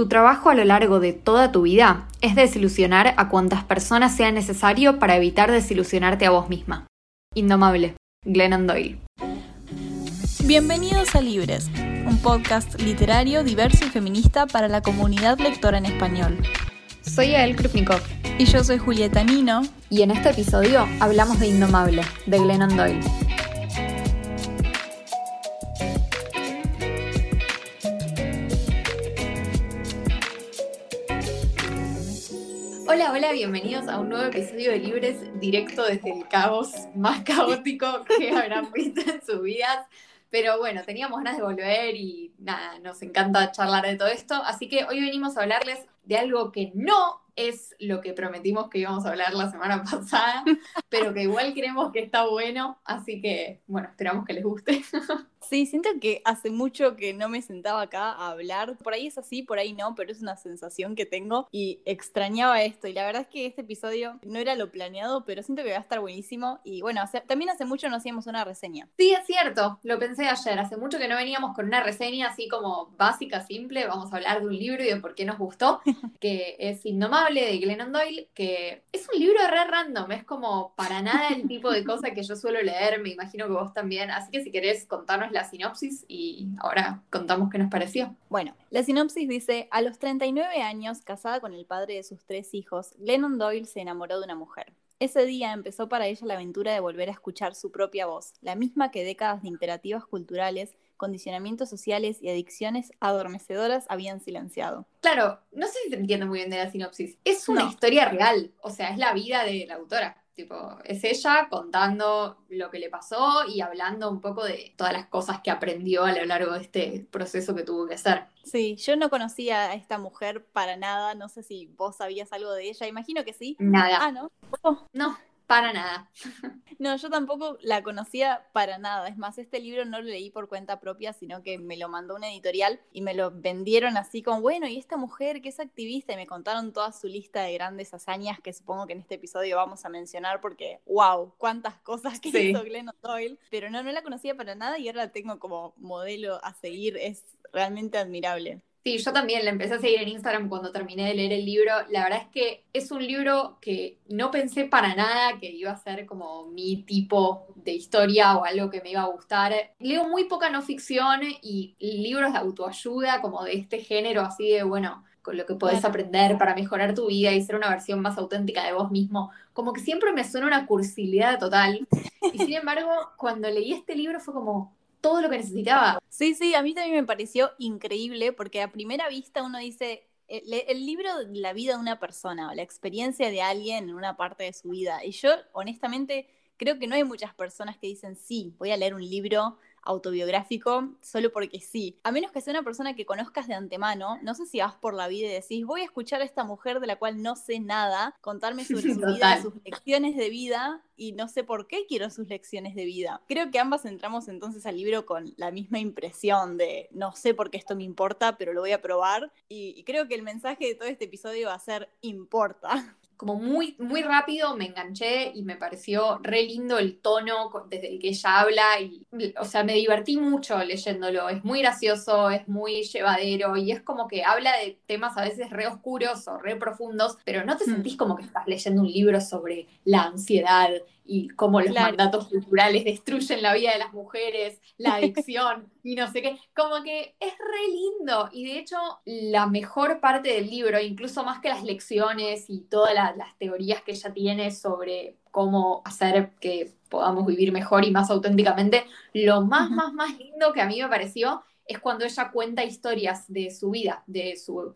Tu trabajo a lo largo de toda tu vida es desilusionar a cuantas personas sea necesario para evitar desilusionarte a vos misma. Indomable, Glennon Doyle. Bienvenidos a Libres, un podcast literario diverso y feminista para la comunidad lectora en español. Soy Ael Krupnikov. Y yo soy Julieta Nino. Y en este episodio hablamos de Indomable, de Glennon Doyle. Hola, hola, bienvenidos a un nuevo episodio de Libres directo desde el caos más caótico que habrán visto en sus vidas. Pero bueno, teníamos ganas de volver y nada, nos encanta charlar de todo esto. Así que hoy venimos a hablarles de algo que no es lo que prometimos que íbamos a hablar la semana pasada, pero que igual creemos que está bueno, así que bueno, esperamos que les guste. Sí, siento que hace mucho que no me sentaba acá a hablar. Por ahí es así, por ahí no, pero es una sensación que tengo y extrañaba esto. Y la verdad es que este episodio no era lo planeado, pero siento que va a estar buenísimo. Y bueno, también hace mucho no hacíamos una reseña. Sí, es cierto, lo pensé ayer. Hace mucho que no veníamos con una reseña así como básica, simple. Vamos a hablar de un libro y de por qué nos gustó, que es Indomable de Glennon Doyle, que es un libro re random, es como para nada el tipo de cosa que yo suelo leer, me imagino que vos también. Así que si querés contarnos la sinopsis y ahora contamos qué nos pareció. Bueno, la sinopsis dice, a los 39 años, casada con el padre de sus tres hijos, Glennon Doyle se enamoró de una mujer. Ese día empezó para ella la aventura de volver a escuchar su propia voz, la misma que décadas de imperativas culturales, condicionamientos sociales y adicciones adormecedoras habían silenciado. Claro, no sé si se entiende muy bien de la sinopsis. Es una historia real, o sea, es la vida de la autora es ella contando lo que le pasó y hablando un poco de todas las cosas que aprendió a lo largo de este proceso que tuvo que hacer. Sí, yo no conocía a esta mujer para nada, no sé si vos sabías algo de ella, imagino que sí. Nada. Ah, ¿no? No, para nada. No, yo tampoco la conocía para nada. Es más, este libro no lo leí por cuenta propia, sino que me lo mandó una editorial y me lo vendieron así como, bueno, y esta mujer que es activista y me contaron toda su lista de grandes hazañas que supongo que en este episodio vamos a mencionar porque, wow, cuántas cosas que hizo Glennon Doyle. Pero no, no la conocía para nada y ahora la tengo como modelo a seguir. Es realmente admirable. Sí, yo también la empecé a seguir en Instagram cuando terminé de leer el libro. La verdad es que es un libro que no pensé para nada que iba a ser como mi tipo de historia o algo que me iba a gustar. Leo muy poca no ficción y libros de autoayuda como de este género, así de, bueno, con lo que puedes aprender para mejorar tu vida y ser una versión más auténtica de vos mismo. Como que siempre me suena una cursilidad total. Y sin embargo, cuando leí este libro fue como, todo lo que necesitaba. Sí, sí, a mí también me pareció increíble porque a primera vista uno dice, el, libro de la vida de una persona o la experiencia de alguien en una parte de su vida. Y yo, honestamente, creo que no hay muchas personas que dicen, sí, voy a leer un libro autobiográfico solo porque sí. A menos que sea una persona que conozcas de antemano, no sé si vas por la vida y decís, voy a escuchar a esta mujer de la cual no sé nada, contarme sobre su vida, sus lecciones de vida y no sé por qué quiero sus lecciones de vida. Creo que ambas entramos entonces al libro con la misma impresión de no sé por qué esto me importa, pero lo voy a probar y creo que el mensaje de todo este episodio va a ser importa como muy, muy rápido me enganché y me pareció re lindo el tono desde el que ella habla y, o sea, me divertí mucho leyéndolo, es muy gracioso, es muy llevadero y es como que habla de temas a veces re oscuros o re profundos, pero no te mm. sentís como que estás leyendo un libro sobre la ansiedad y cómo los mandatos culturales destruyen la vida de las mujeres, la adicción y no sé qué. Como que es re lindo. Y de hecho la mejor parte del libro, incluso más que las lecciones y todas las teorías que ella tiene sobre cómo hacer que podamos vivir mejor y más auténticamente, lo más, más, más lindo que a mí me pareció es cuando ella cuenta historias de su vida, de su,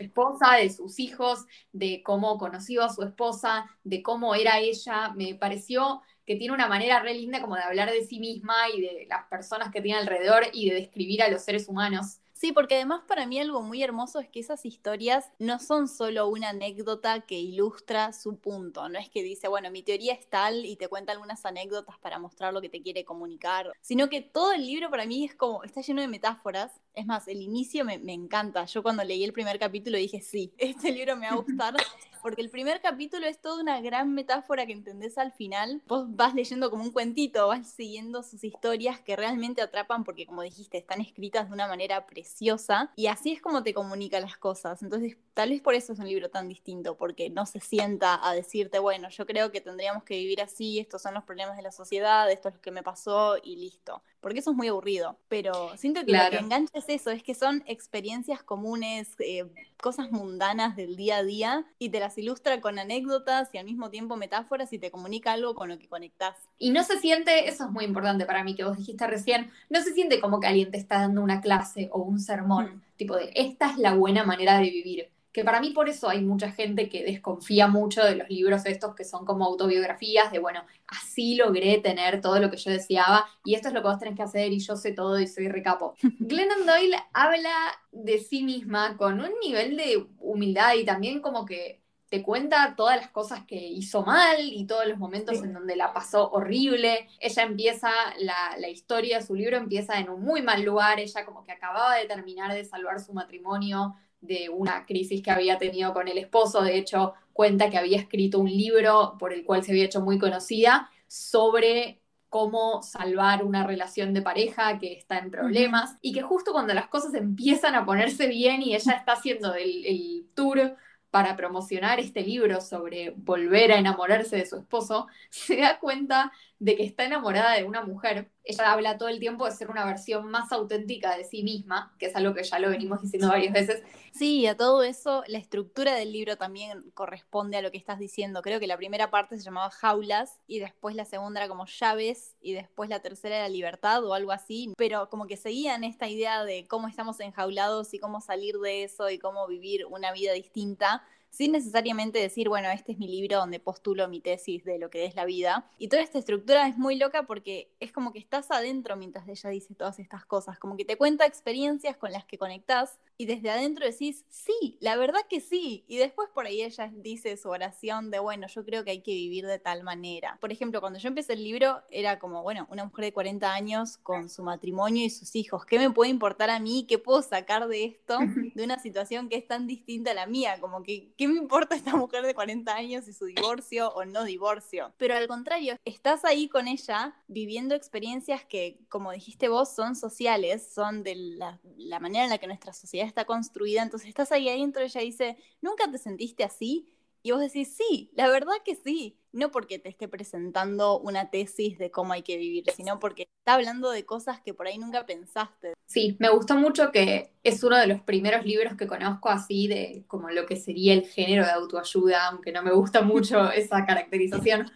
esposa, de sus hijos, de cómo conoció a su esposa, de cómo era ella. Me pareció que tiene una manera re linda como de hablar de sí misma y de las personas que tiene alrededor y de describir a los seres humanos. Sí, porque además para mí algo muy hermoso es que esas historias no son solo una anécdota que ilustra su punto, no es que dice, bueno, mi teoría es tal y te cuenta algunas anécdotas para mostrar lo que te quiere comunicar, sino que todo el libro para mí es como, está lleno de metáforas Es más, el inicio me, me, encanta. Yo cuando leí el primer capítulo dije, sí, este libro me va a gustar porque el primer capítulo es toda una gran metáfora que entendés al final. Vos vas leyendo como un cuentito, vas siguiendo sus historias que realmente atrapan porque, como dijiste, están escritas de una manera preciosa y así es como te comunica las cosas. Entonces, tal vez por eso es un libro tan distinto, porque no se sienta a decirte, bueno, yo creo que tendríamos que vivir así, estos son los problemas de la sociedad, esto es lo que me pasó y listo. Porque eso es muy aburrido. Pero siento que lo que engancha es eso, es que son experiencias comunes, eh, cosas mundanas del día a día y te las ilustra con anécdotas y al mismo tiempo metáforas y te comunica algo con lo que conectás. Y no se siente, eso es muy importante para mí que vos dijiste recién, no se siente como que alguien te está dando una clase o un sermón, mm. tipo de esta es la buena manera de vivir. Que para mí por eso hay mucha gente que desconfía mucho de los libros estos que son como autobiografías, de bueno, así logré tener todo lo que yo deseaba y esto es lo que vos tenés que hacer y yo sé todo y soy recapo. Glennon Doyle habla de sí misma con un nivel de humildad y también como que te cuenta todas las cosas que hizo mal y todos los momentos en donde la pasó horrible. Ella empieza, la, la, historia de su libro empieza en un muy mal lugar, ella como que acababa de terminar de salvar su matrimonio de una crisis que había tenido con el esposo, de hecho cuenta que había escrito un libro por el cual se había hecho muy conocida sobre cómo salvar una relación de pareja que está en problemas y que justo cuando las cosas empiezan a ponerse bien y ella está haciendo el, el tour para promocionar este libro sobre volver a enamorarse de su esposo, se da cuenta de que está enamorada de una mujer. Ella habla todo el tiempo de ser una versión más auténtica de sí misma, que es algo que ya lo venimos diciendo varias veces. Sí, a todo eso, la estructura del libro también corresponde a lo que estás diciendo. Creo que la primera parte se llamaba Jaulas y después la segunda era como Llaves y después la tercera era Libertad o algo así, pero como que seguían esta idea de cómo estamos enjaulados y cómo salir de eso y cómo vivir una vida distinta sin necesariamente decir, bueno, este es mi libro donde postulo mi tesis de lo que es la vida. Y toda esta estructura es muy loca porque es como que estás adentro mientras ella dice todas estas cosas, como que te cuenta experiencias con las que conectás y desde adentro decís, sí, la verdad que sí. Y después por ahí ella dice su oración de, bueno, yo creo que hay que vivir de tal manera. Por ejemplo, cuando yo empecé el libro era como, bueno, una mujer de 40 años con su matrimonio y sus hijos. ¿Qué me puede importar a mí? ¿Qué puedo sacar de esto? De una situación que es tan distinta a la mía. Como que, ¿qué me importa esta mujer de 40 años y su divorcio o no divorcio? Pero al contrario, estás ahí con ella viviendo experiencias que, como dijiste vos, son sociales, son de la, la manera en la que nuestra sociedad está construida, entonces estás ahí adentro, ella dice, ¿nunca te sentiste así? Y vos decís, sí, la verdad que sí. No porque te esté presentando una tesis de cómo hay que vivir, sino porque está hablando de cosas que por ahí nunca pensaste. Sí, me gustó mucho que es uno de los primeros libros que conozco así de como lo que sería el género de autoayuda, aunque no me gusta mucho esa caracterización,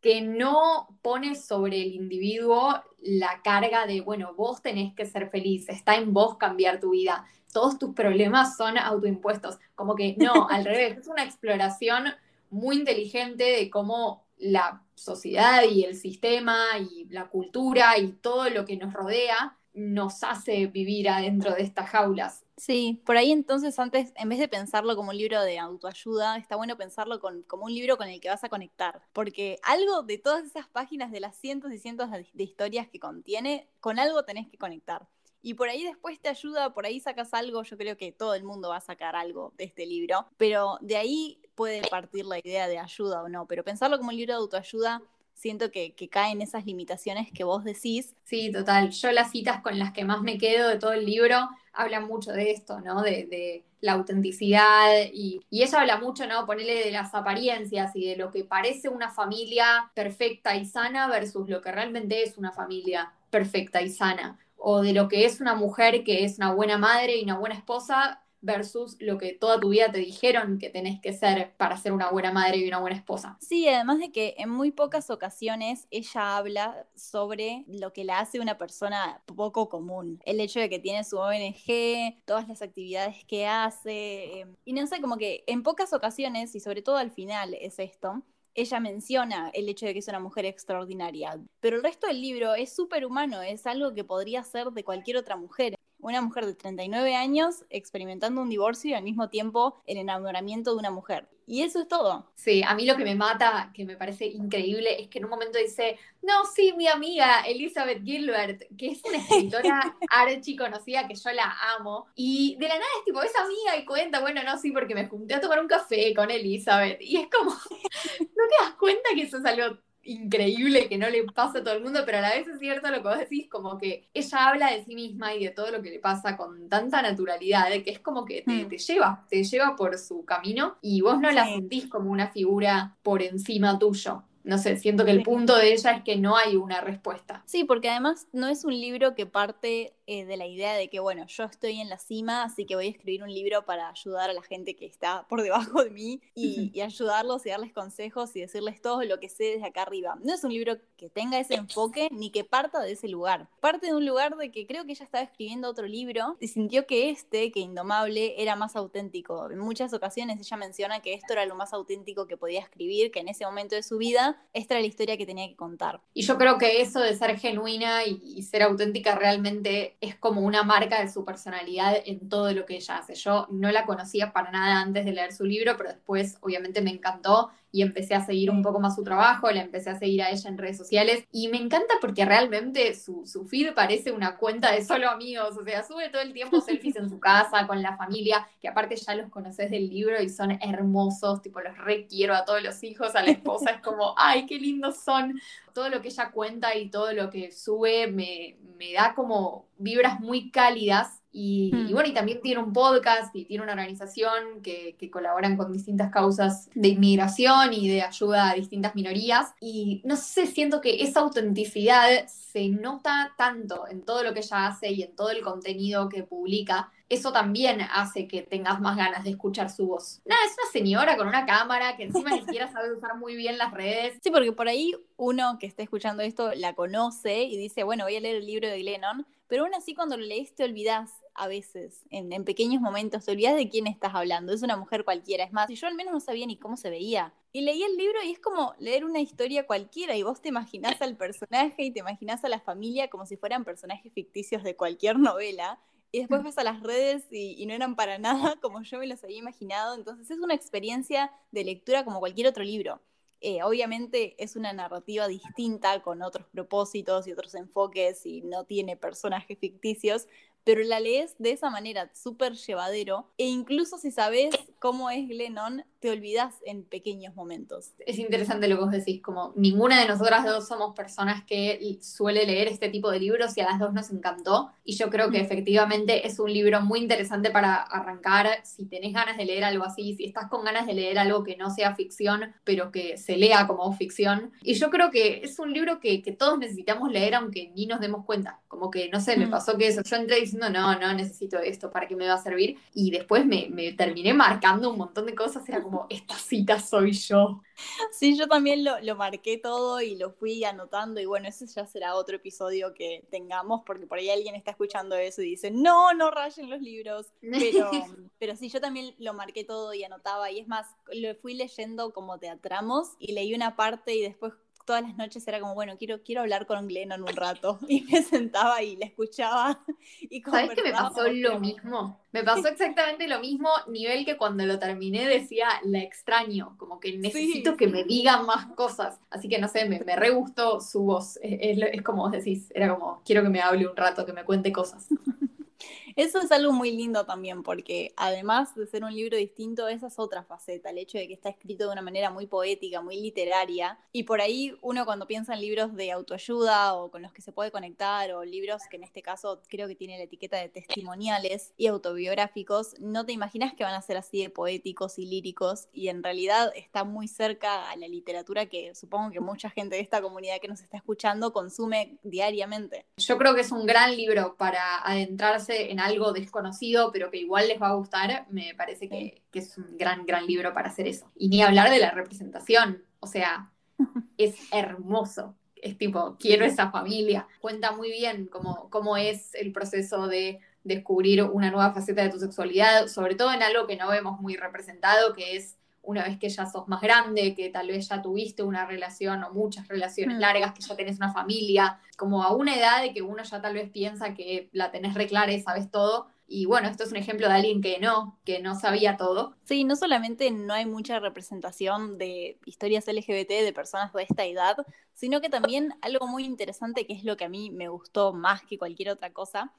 que no pone sobre el individuo la carga de, bueno, vos tenés que ser feliz, está en vos cambiar tu vida, todos tus problemas son autoimpuestos. Como que no, al revés, es una exploración muy inteligente de cómo la sociedad y el sistema y la cultura y todo lo que nos rodea nos hace vivir adentro de estas jaulas. Sí, por ahí entonces antes, en vez de pensarlo como un libro de autoayuda, está bueno pensarlo como un libro con el que vas a conectar, porque algo de todas esas páginas, de las cientos y cientos de historias que contiene, con algo tenés que conectar. Y por ahí después te ayuda, por ahí sacas algo, yo creo que todo el mundo va a sacar algo de este libro, pero de ahí puede partir la idea de ayuda o no, pero pensarlo como un libro de autoayuda siento que, que caen esas limitaciones que vos decís. Sí, total. Yo las citas con las que más me quedo de todo el libro hablan mucho de esto, ¿no? De, la autenticidad y, y, ella habla mucho, ¿no? Ponerle de las apariencias y de lo que parece una familia perfecta y sana versus lo que realmente es una familia perfecta y sana o de lo que es una mujer que es una buena madre y una buena esposa versus lo que toda tu vida te dijeron que tenés que ser para ser una buena madre y una buena esposa. Sí, además de que en muy pocas ocasiones ella habla sobre lo que la hace una persona poco común. El hecho de que tiene su ONG, todas las actividades que hace, eh, y no sé, como que en pocas ocasiones, y sobre todo al final es esto, ella menciona el hecho de que es una mujer extraordinaria, pero el resto del libro es súper humano, es algo que podría ser de cualquier otra mujer. Una mujer de 39 años experimentando un divorcio y al mismo tiempo el enamoramiento de una mujer. Y eso es todo. Sí, a mí lo que me mata, que me parece increíble, es que en un momento dice, no, sí, mi amiga Elizabeth Gilbert, que es una escritora archi conocida que yo la amo, y de la nada es tipo, es amiga y cuenta, bueno, no, sí, porque me junté a tomar un café con Elizabeth, y es como, no te das cuenta que eso es algo increíble que no le pasa a todo el mundo, pero a la vez es cierto lo que vos decís, como que ella habla de sí misma y de todo lo que le pasa con tanta naturalidad, que es como que te, mm. lleva, te lleva por su camino y vos no la sentís como una figura por encima tuyo. No sé, siento que el punto de ella es que no hay una respuesta. Sí, porque además no es un libro que parte eh, de la idea de que, bueno, yo estoy en la cima, así que voy a escribir un libro para ayudar a la gente que está por debajo de mí y, ayudarlos y darles consejos y decirles todo lo que sé desde acá arriba. No es un libro que tenga ese enfoque ni que parta de ese lugar. Parte de un lugar de que creo que ella estaba escribiendo otro libro y sintió que este, que Indomable, era más auténtico. En muchas ocasiones ella menciona que esto era lo más auténtico que podía escribir, que en ese momento de su vida esta era la historia que tenía que contar. Y yo creo que eso de ser genuina y ser auténtica realmente es como una marca de su personalidad en todo lo que ella hace. Yo no la conocía para nada antes de leer su libro, pero después obviamente me encantó y empecé a seguir un poco más su trabajo, la empecé a seguir a ella en redes sociales y me encanta porque realmente su, su feed parece una cuenta de solo amigos, o sea, sube todo el tiempo selfies en su casa, con la familia, que aparte ya los conoces del libro y son hermosos, tipo los requiero a todos los hijos, a la esposa, es como, ay, qué lindos son. Todo lo que ella cuenta y todo lo que sube me, me da como vibras muy cálidas y, hmm. bueno, y también tiene un podcast y tiene una organización que, que, colaboran con distintas causas de inmigración y de ayuda a distintas minorías. Y no sé, siento que esa autenticidad se nota tanto en todo lo que ella hace y en todo el contenido que publica. Eso también hace que tengas más ganas de escuchar su voz. Nada, es una señora con una cámara que encima ni siquiera sabe usar muy bien las redes. Sí, porque por ahí uno que está escuchando esto la conoce y dice, bueno, voy a leer el libro de Glennon, pero aún así cuando lo lees te olvidas a veces, en, pequeños momentos, te olvidas de quién estás hablando, es una mujer cualquiera, es más, yo al menos no sabía ni cómo se veía. Y leí el libro y es como leer una historia cualquiera y vos te imaginás al personaje y te imaginás a la familia como si fueran personajes ficticios de cualquier novela. Y después vas a las redes y, no eran para nada como yo me los había imaginado. Entonces es una experiencia de lectura como cualquier otro libro. Eh, obviamente es una narrativa distinta con otros propósitos y otros enfoques y no tiene personajes ficticios, pero la lees de esa manera, súper llevadero, e incluso si sabes cómo es Glennon, te olvidas en pequeños momentos. Es interesante lo que vos decís, como ninguna de nosotras dos somos personas que suele leer este tipo de libros y a las dos nos encantó, y yo creo que mm. efectivamente es un libro muy interesante para arrancar, si tenés ganas de leer algo así, si estás con ganas de leer algo que no sea ficción, pero que se lea como ficción, y yo creo que es un libro que, que todos necesitamos leer aunque ni nos demos cuenta, como que, no sé, me mm. pasó que eso, yo entré diciendo, no, no necesito esto, ¿para qué me va a servir? Y después me, me terminé marcando un montón de cosas, era como, esta cita soy yo. Sí, yo también lo, lo, marqué todo y lo fui anotando y bueno, ese ya será otro episodio que tengamos porque por ahí alguien está escuchando eso y dice, no, no rayen los libros. Pero, pero sí, yo también lo marqué todo y anotaba y es más, lo fui leyendo como teatramos y leí una parte y después todas las noches era como, bueno, quiero, quiero hablar con Glennon un rato. Y me sentaba y le escuchaba. Y ¿Sabes que me pasó lo mismo? Me pasó exactamente lo mismo, nivel que cuando lo terminé decía, la extraño, como que necesito que me digan más cosas. Así que no sé, me, me re gustó su voz. Es, es como vos decís, era como, quiero que me hable un rato, que me cuente cosas. Eso es algo muy lindo también, porque además de ser un libro distinto, esa es otra faceta, el hecho de que está escrito de una manera muy poética, muy literaria. Y por ahí uno cuando piensa en libros de autoayuda o con los que se puede conectar, o libros que en este caso creo que tiene la etiqueta de testimoniales y autobiográficos, no te imaginas que van a ser así de poéticos y líricos, y en realidad está muy cerca a la literatura que supongo que mucha gente de esta comunidad que nos está escuchando consume diariamente. Yo creo que es un gran libro para adentrarse en algo desconocido, pero que igual les va a gustar, me parece que, es un gran, gran libro para hacer eso. Y ni hablar de la representación, o sea, es hermoso. Es tipo, quiero esa familia. Cuenta muy bien cómo, cómo es el proceso de descubrir una nueva faceta de tu sexualidad, sobre todo en algo que no vemos muy representado, que es una vez que ya sos más grande, que tal vez ya tuviste una relación o muchas relaciones Mm. largas, que ya tenés una familia, como a una edad de que uno ya tal vez piensa que la tenés re clara y sabes todo. Y bueno, esto es un ejemplo de alguien que no, que no sabía todo. Sí, no solamente no hay mucha representación de historias LGBT de personas de esta edad, sino que también algo muy interesante que es lo que a mí me gustó más que cualquier otra cosa.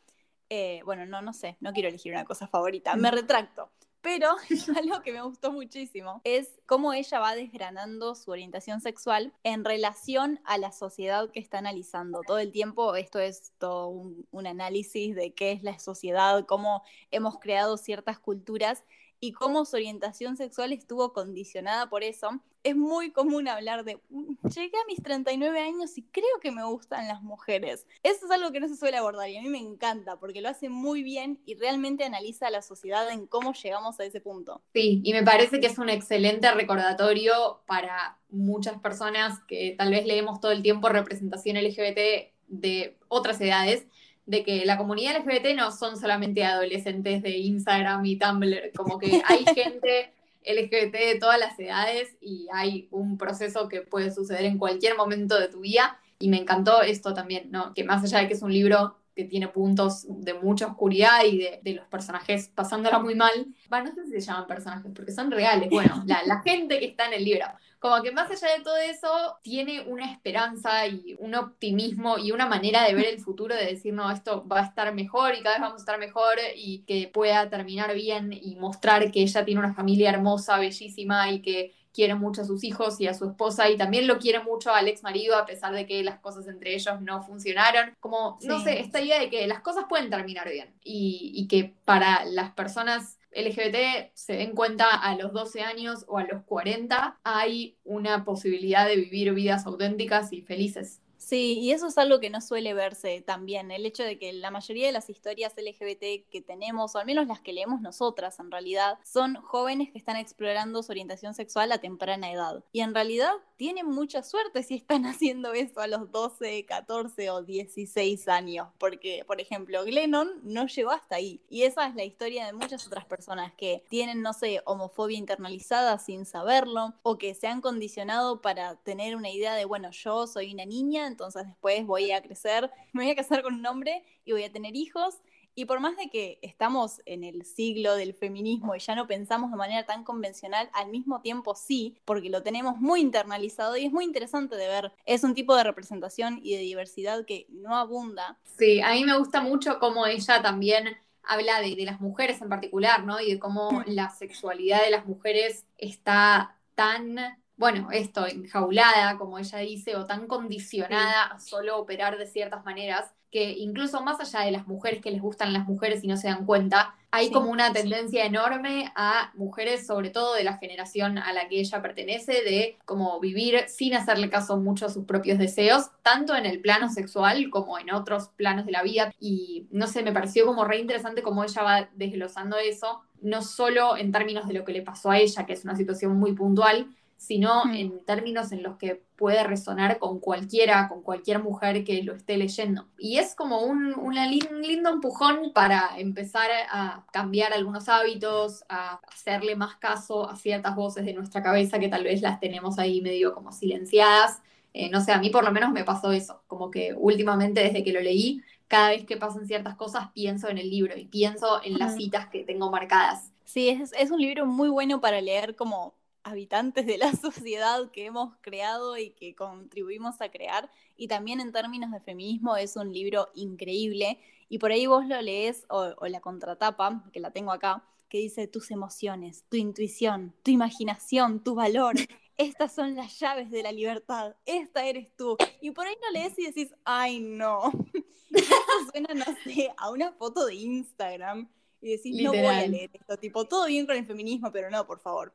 eh, bueno, no, no sé, no quiero elegir una cosa favorita, me retracto. Pero algo que me gustó muchísimo es cómo ella va desgranando su orientación sexual en relación a la sociedad que está analizando. Todo el tiempo esto es todo un, un análisis de qué es la sociedad, cómo hemos creado ciertas culturas y cómo su orientación sexual estuvo condicionada por eso. Es muy común hablar de, "Mm, llegué a mis 39 años y creo que me gustan las mujeres. Eso es algo que no se suele abordar y a mí me encanta porque lo hace muy bien y realmente analiza a la sociedad en cómo llegamos a ese punto. Sí, y me parece que es un excelente recordatorio para muchas personas que tal vez leemos todo el tiempo representación LGBT de otras edades, de que la comunidad LGBT no son solamente adolescentes de Instagram y Tumblr, como que hay gente LGBT de todas las edades y hay un proceso que puede suceder en cualquier momento de tu vida. Y me encantó esto también, ¿no? Que más allá de que es un libro que tiene puntos de mucha oscuridad y de, de los personajes pasándola muy mal, bueno, no sé si se llaman personajes porque son reales, bueno, la, la gente que está en el libro, como que más allá de todo eso, tiene una esperanza y un optimismo y una manera de ver el futuro, de decir, no, esto va a estar mejor y cada vez vamos a estar mejor y que pueda terminar bien y mostrar que ella tiene una familia hermosa, bellísima y que quiere mucho a sus hijos y a su esposa y también lo quiere mucho al ex marido a pesar de que las cosas entre ellos no funcionaron. Como, no sé, esta idea de que las cosas pueden terminar bien y, y que para las personas LGBT se den cuenta a los 12 años o a los 40 hay una posibilidad de vivir vidas auténticas y felices. Sí, y eso es algo que no suele verse también, el hecho de que la mayoría de las historias LGBT que tenemos, o al menos las que leemos nosotras en realidad, son jóvenes que están explorando su orientación sexual a temprana edad. Y en realidad tienen mucha suerte si están haciendo eso a los 12, 14 o 16 años, porque, por ejemplo, Glennon no llegó hasta ahí. Y esa es la historia de muchas otras personas que tienen, no sé, homofobia internalizada sin saberlo, o que se han condicionado para tener una idea de, bueno, yo soy una niña, entonces después voy a crecer, me voy a casar con un hombre y voy a tener hijos. Y por más de que estamos en el siglo del feminismo y ya no pensamos de manera tan convencional, al mismo tiempo sí, porque lo tenemos muy internalizado y es muy interesante de ver. Es un tipo de representación y de diversidad que no abunda. Sí, a mí me gusta mucho cómo ella también habla de, de las mujeres en particular, ¿no? Y de cómo Mm. la sexualidad de las mujeres está tan, bueno, esto, enjaulada, como ella dice, o tan condicionada a solo operar de ciertas maneras, que incluso más allá de las mujeres que les gustan las mujeres y no se dan cuenta, hay Sí, como una sí. tendencia enorme a mujeres, sobre todo de la generación a la que ella pertenece, de como vivir sin hacerle caso mucho a sus propios deseos, tanto en el plano sexual como en otros planos de la vida. Y no sé, me pareció como re interesante cómo ella va desglosando eso, no solo en términos de lo que le pasó a ella, que es una situación muy puntual, sino Mm. en términos en los que puede resonar con cualquiera, con cualquier mujer que lo esté leyendo. Y es como un, una lin- un lindo empujón para empezar a cambiar algunos hábitos, a hacerle más caso a ciertas voces de nuestra cabeza que tal vez las tenemos ahí medio como silenciadas. Eh, no sé, a mí por lo menos me pasó eso, como que últimamente desde que lo leí, cada vez que pasan ciertas cosas pienso en el libro y pienso en las citas que tengo marcadas. Sí, es, es un libro muy bueno para leer como habitantes de la sociedad que hemos creado y que contribuimos a crear. Y también en términos de feminismo es un libro increíble. Y por ahí vos lo lees o, o la contratapa, que la tengo acá, que dice tus emociones, tu intuición, tu imaginación, tu valor. Estas son las llaves de la libertad. Esta eres tú. Y por ahí lo lees y decís, ay no. Y esto suena, no sé, a una foto de Instagram. Y decís, no voy a Literal. leer esto. Tipo, todo bien con el feminismo, pero no, por favor.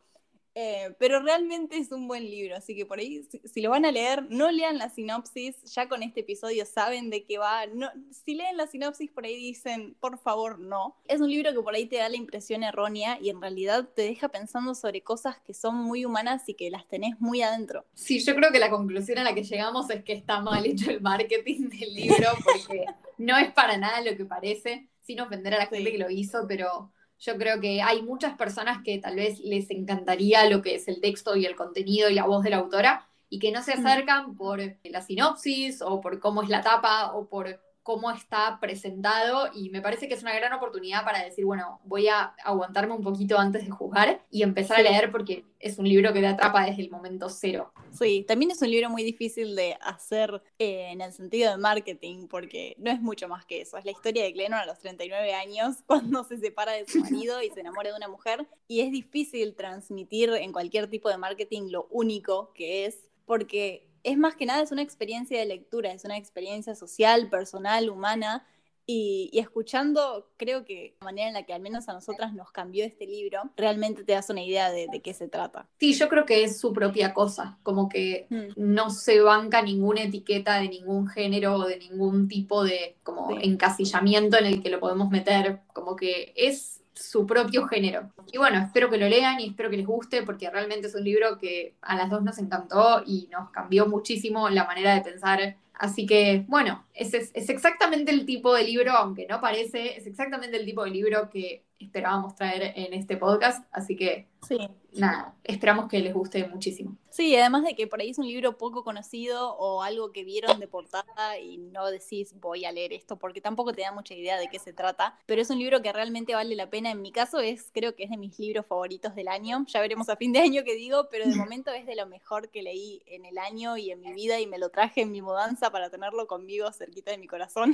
Eh, pero realmente es un buen libro, así que por ahí, si, si lo van a leer, no lean la sinopsis, ya con este episodio saben de qué va. No, si leen la sinopsis, por ahí dicen, por favor, no. Es un libro que por ahí te da la impresión errónea y en realidad te deja pensando sobre cosas que son muy humanas y que las tenés muy adentro. Sí, yo creo que la conclusión a la que llegamos es que está mal hecho el marketing del libro porque no es para nada lo que parece, sin ofender a la gente Sí. que lo hizo, pero Yo creo que hay muchas personas que tal vez les encantaría lo que es el texto y el contenido y la voz de la autora y que no se mm. acercan por la sinopsis o por cómo es la tapa o por cómo está presentado y me parece que es una gran oportunidad para decir, bueno, voy a aguantarme un poquito antes de juzgar y empezar a leer porque es un libro que te atrapa desde el momento cero. Sí, también es un libro muy difícil de hacer eh, en el sentido de marketing porque no es mucho más que eso. Es la historia de Glennon a los 39 años cuando se separa de su marido y se enamora de una mujer y es difícil transmitir en cualquier tipo de marketing lo único que es porque es más que nada, es una experiencia de lectura, es una experiencia social, personal, humana, y, escuchando, creo que la manera en la que al menos a nosotras nos cambió este libro, realmente te das una idea de, qué se trata. Sí, yo creo que es su propia cosa, como que mm. no se banca ninguna etiqueta de ningún género o de ningún tipo de como encasillamiento en el que lo podemos meter, como que es su propio género. Y bueno, espero que lo lean y espero que les guste porque realmente es un libro que a las dos nos encantó y nos cambió muchísimo la manera de pensar. Así que bueno, es, es exactamente el tipo de libro, aunque no parece, es exactamente el tipo de libro que esperábamos traer en este podcast. Así que sí nada, esperamos que les guste muchísimo. Sí, además de que por ahí es un libro poco conocido o algo que vieron de portada y no decís voy a leer esto porque tampoco te da mucha idea de qué se trata, pero es un libro que realmente vale la pena. En mi caso es, creo que es de mis libros favoritos del año. Ya veremos a fin de año qué digo, pero de momento es de lo mejor que leí en el año y en mi vida y me lo traje en mi mudanza para tenerlo conmigo cerquita de mi corazón.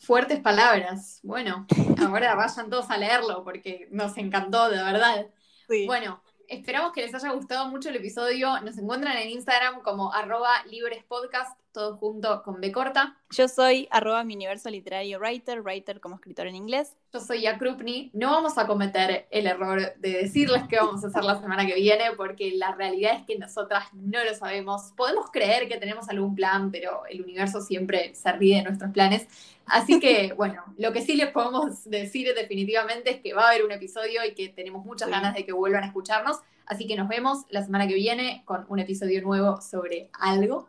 Fuertes palabras. Bueno, ahora vayan todos a leerlo porque nos encantó, de verdad. Bueno, Esperamos que les haya gustado mucho el episodio. Nos encuentran en Instagram como arroba librespodcast, todo junto con B corta. Yo soy arroba mi universo literario writer, writer como escritor en inglés. Yo soy Yakrupni. No vamos a cometer el error de decirles qué vamos a hacer la semana que viene, porque la realidad es que nosotras no lo sabemos. Podemos creer que tenemos algún plan, pero el universo siempre se ríe de nuestros planes. Así que, bueno, lo que sí les podemos decir definitivamente es que va a haber un episodio y que tenemos muchas ganas de que vuelvan a escucharnos. Así que nos vemos la semana que viene con un episodio nuevo sobre algo.